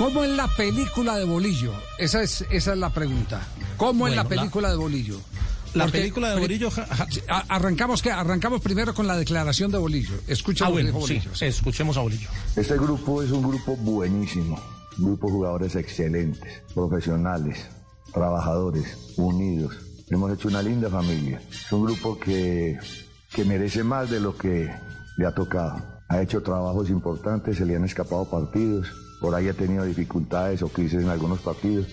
¿Cómo es la película de Bolillo? Esa es, esa es la pregunta. ¿Cómo es la película de Bolillo? La película de Bolillo. arrancamos que arrancamos primero con la declaración de Bolillo. Escuchemos ah, Bolillo. Sí, escuchemos a Bolillo. Este grupo es un grupo buenísimo, grupo de jugadores excelentes, profesionales, trabajadores, unidos. Hemos hecho una linda familia. Es un grupo que, que merece más de lo que le ha tocado. Ha hecho trabajos importantes, se le han escapado partidos, por ahí ha tenido dificultades o crisis en algunos partidos,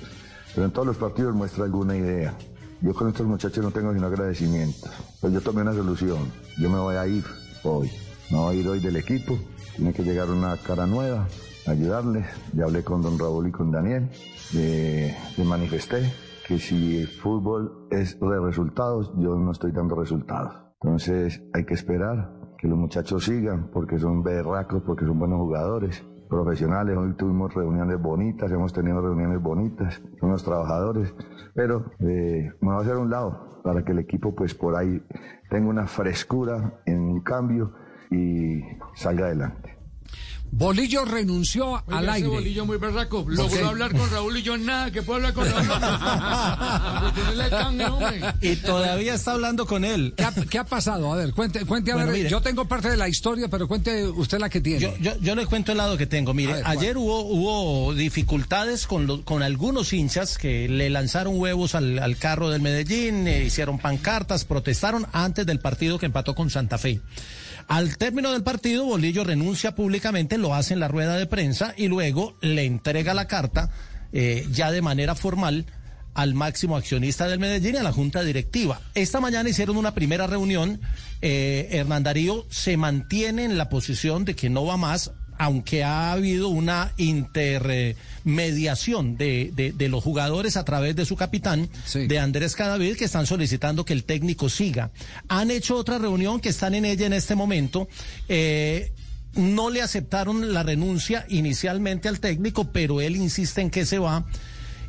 pero en todos los partidos muestra alguna idea. Yo con estos muchachos no tengo sino agradecimientos. Pues yo tomé una solución. Yo me voy a ir hoy. Me voy a ir hoy del equipo. Tiene que llegar una cara nueva, ayudarles. Ya hablé con don Raúl y con Daniel. Le, manifesté que si el fútbol es de resultados, yo no estoy dando resultados. Entonces hay que esperar que los muchachos sigan porque son berracos, porque son buenos jugadores profesionales, hoy tuvimos reuniones bonitas, hemos tenido reuniones bonitas con los trabajadores, pero eh, me voy a hacer un lado para que el equipo pues por ahí tenga una frescura en un cambio y salga adelante. Bolillo renunció al aire. Bolillo muy berraco. Logró hablar con Raúl y yo nada, que puedo hablar con Raúl. y todavía está hablando con él. ¿Qué ha, pasado? A ver, cuente, cuente a ver. yo tengo parte de la historia, pero cuente usted la que tiene. Yo, le cuento el lado que tengo. Mire, ayer hubo, hubo dificultades con, con algunos hinchas que le lanzaron huevos al, carro del Medellín, eh, hicieron pancartas, protestaron antes del partido que empató con Santa Fe. Al término del partido, Bolillo renuncia públicamente, lo hace en la rueda de prensa y luego le entrega la carta eh, ya de manera formal al máximo accionista del Medellín y a la junta directiva. Esta mañana hicieron una primera reunión. Eh, Hernán Darío se mantiene en la posición de que no va más aunque ha habido una intermediación de, de, los jugadores a través de su capitán, de Andrés Cadavid, que están solicitando que el técnico siga. Han hecho otra reunión que están en ella en este momento. Eh, no le aceptaron la renuncia inicialmente al técnico, pero él insiste en que se va.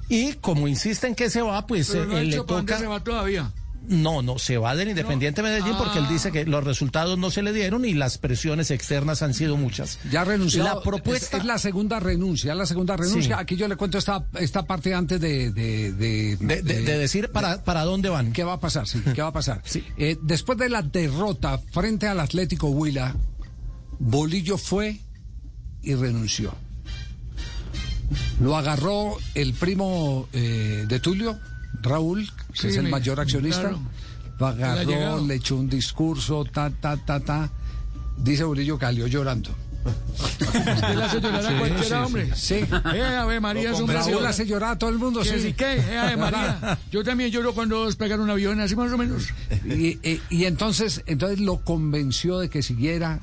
Y como insiste en que se va, pues eh, le toca. Se va todavía. No, no, se va del Independiente Medellín porque él dice que los resultados no se le dieron y las presiones externas han sido muchas. Ya renunció. La propuesta es, la segunda renuncia, la segunda renuncia. Aquí yo le cuento esta, esta parte antes de de, de, decir para, para dónde van. ¿Qué va a pasar? Sí, ¿qué va a pasar? Eh, después de la derrota frente al Atlético Huila, Bolillo fue y renunció. Lo agarró el primo eh, de Tulio, Raúl, que es el mayor accionista, lo agarró, le echó un discurso, ta, ta, ta, ta. Dice Bolillo Calio llorando. Usted le hace llorar a cualquiera, hombre. Sí. Eh, Ave María es un Raúl hace llorar a todo el mundo, sí. ¿Qué? Eh, Ave María. Yo también lloro cuando despegan un avión, así más o menos. Y, y, entonces, entonces lo convenció de que siguiera.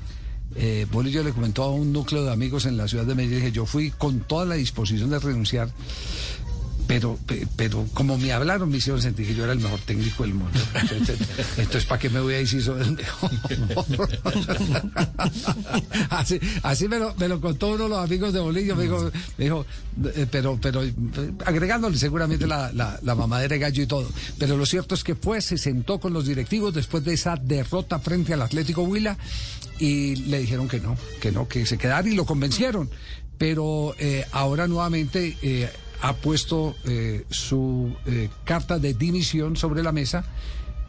Eh, Bolillo le comentó a un núcleo de amigos en la ciudad de Medellín que yo fui con toda la disposición de renunciar pero, pero como me hablaron, me hicieron sentir que yo era el mejor técnico del mundo. Entonces, ¿para qué me voy a decir sobre el mejor? así, así me, lo, me lo contó uno de los amigos de Bolillo, me dijo, me dijo eh, pero, pero agregándole seguramente la, la, la, mamadera de gallo y todo. Pero lo cierto es que fue, se sentó con los directivos después de esa derrota frente al Atlético Huila y le dijeron que no, que no, que se quedara y lo convencieron. Pero eh, ahora nuevamente eh, ha puesto eh, su eh, carta de dimisión sobre la mesa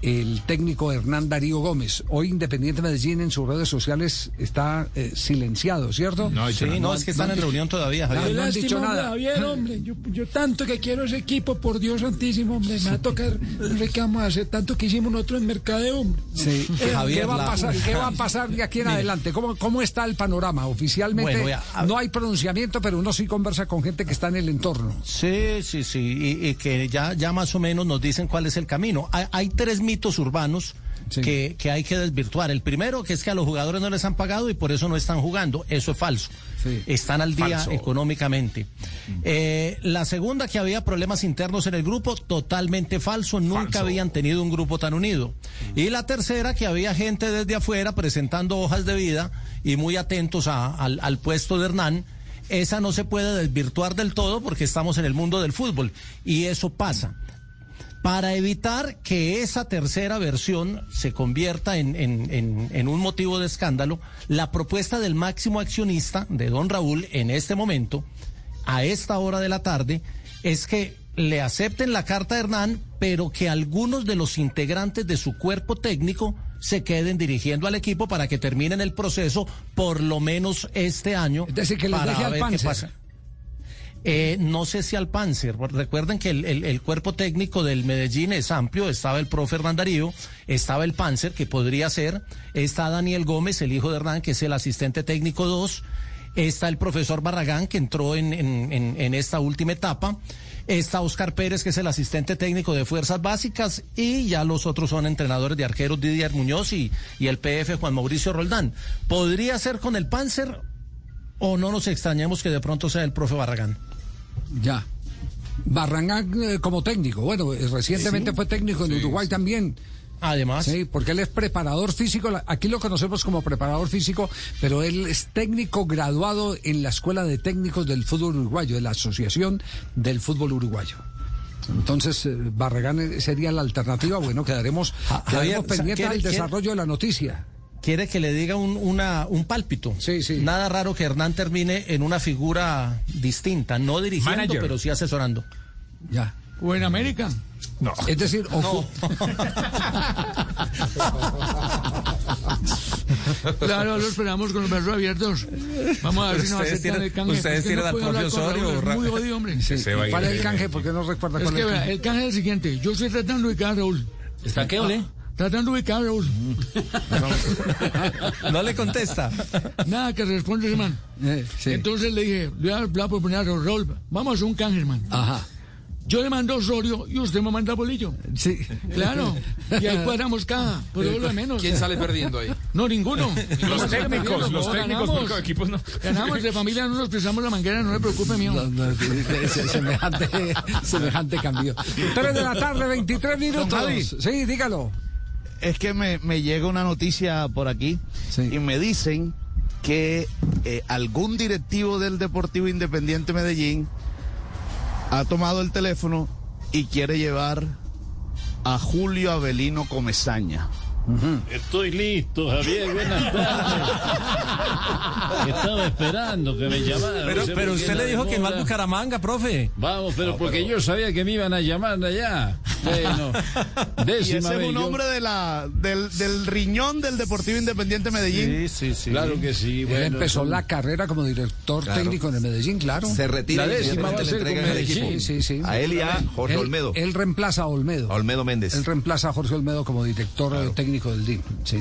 el técnico Hernán Darío Gómez. Hoy Independiente Medellín en sus redes sociales está eh, silenciado, ¿cierto? No, sí, no, es que están en reunión todavía, Javier. No, han dicho nada. Javier, hombre, yo, yo, tanto que quiero ese equipo, por Dios santísimo, hombre, me va a tocar, no sé qué vamos a hacer, tanto que hicimos nosotros en Mercadeo, hombre. Sí, eh, Javier, ¿qué va, a pasar, ¿qué va a pasar de aquí en adelante? ¿Cómo, ¿Cómo está el panorama? Oficialmente no hay pronunciamiento, pero uno sí conversa con gente que está en el entorno. Sí, sí, sí, y, que ya, ya más o menos nos dicen cuál es el camino. Hay, hay tres mitos urbanos que, hay que desvirtuar. El primero, que es que a los jugadores no les han pagado y por eso no están jugando. Eso es falso. Están al día económicamente. Eh, la segunda, que había problemas internos en el grupo, totalmente falso. Nunca habían tenido un grupo tan unido. Y la tercera, que había gente desde afuera presentando hojas de vida y muy atentos al, al puesto de Hernán esa no se puede desvirtuar del todo porque estamos en el mundo del fútbol y eso pasa para evitar que esa tercera versión se convierta en, un motivo de escándalo, la propuesta del máximo accionista de don Raúl en este momento a esta hora de la tarde es que le acepten la carta de Hernán, pero que algunos de los integrantes de su cuerpo técnico se queden dirigiendo al equipo para que terminen el proceso por lo menos este año. Es decir, que les deje al ver qué pasa. Eh, no sé si al Panzer. Recuerden que el, el- cuerpo técnico del Medellín es amplio. Estaba el profe Hernán Darío, estaba el Panzer, que podría ser. Está Daniel Gómez, el hijo de Hernán, que es el asistente técnico 2. Está el profesor Barragán, que entró en, en- en- en esta última etapa. Está Oscar Pérez, que es el asistente técnico de Fuerzas Básicas. Y ya los otros son entrenadores de arqueros Didier Muñoz y, y el PF Juan Mauricio Roldán. ¿Podría ser con el Panzer o no nos extrañemos que de pronto sea el profe Barragán? Ya. Barragán eh, como técnico. Bueno, eh, recientemente fue técnico en Uruguay también. Además, Sí, porque él es preparador físico. Aquí lo conocemos como preparador físico, pero él es técnico graduado en la Escuela de Técnicos del Fútbol Uruguayo, de la Asociación del Fútbol Uruguayo. Entonces, eh, Barragán sería la alternativa. Bueno, quedaremos, Ja- quedaremos pendientes ¿quiere- del desarrollo de la noticia. Quiere que le diga un, una, un pálpito. Sí, sí. Nada raro que Hernán termine en una figura distinta, no dirigiendo, Manager. pero sí asesorando. Ya. O en América. No. Es decir, ocu- Claro, lo esperamos con los brazos abiertos. Vamos a ver si nos aceptan el canje. ustedes tienen no al propio Osorio, muy jodido, hombre. Se va a ir ¿cuál es de- el canje? ¿Por qué no recuerda Es cuál que es el canje? el canje es el siguiente. Yo estoy tratando de ubicar a Raúl. ¿Está qué, ole? Tratando de ubicar a. No le contesta. Nada que responde, hermano. Eh, sí. Entonces le dije, le voy a, le proponer a Raúl, vamos a hacer un canje, hermano. Ajá. Yo le mando Osorio y usted me manda Bolillo. Sí. Claro. Y ahí cuadramos cada. Pero es lo de menos. ¿Quién sale perdiendo ahí? No, ninguno. Los técnicos, los técnicos, ganamos. porque equipos no. Ganamos de familia, no nos pisamos la manguera, no me preocupe, mío. No, no, se- se- semejante, semejante cambio. Tres de la tarde, 23 minutos. Sí, dígalo. Es que me, me llega una noticia por aquí Sí. y me dicen que eh, algún directivo del Deportivo Independiente Medellín ha tomado el teléfono y quiere llevar a Julio Avelino Comezaña. Estoy listo, Javier. Buenas tardes. Estaba esperando que me llamaran. Pero, pero usted le dijo que no al. Bucaramanga, profe. Vamos, pero porque yo sabía que me iban a llamar allá. Bueno, Y ese es un yo- hombre de la, del, del riñón del Deportivo Independiente Medellín. sí, sí. Claro que sí. Él empezó son- la carrera como director técnico en el Medellín, claro. Se retira La y décima le entregan el equipo. Sí, sí, sí. A él y a Jorge Él- Olmedo. Él reemplaza a Olmedo. A Olmedo Méndez. Él reemplaza a Jorge Olmedo como director técnico del DIM. Sí.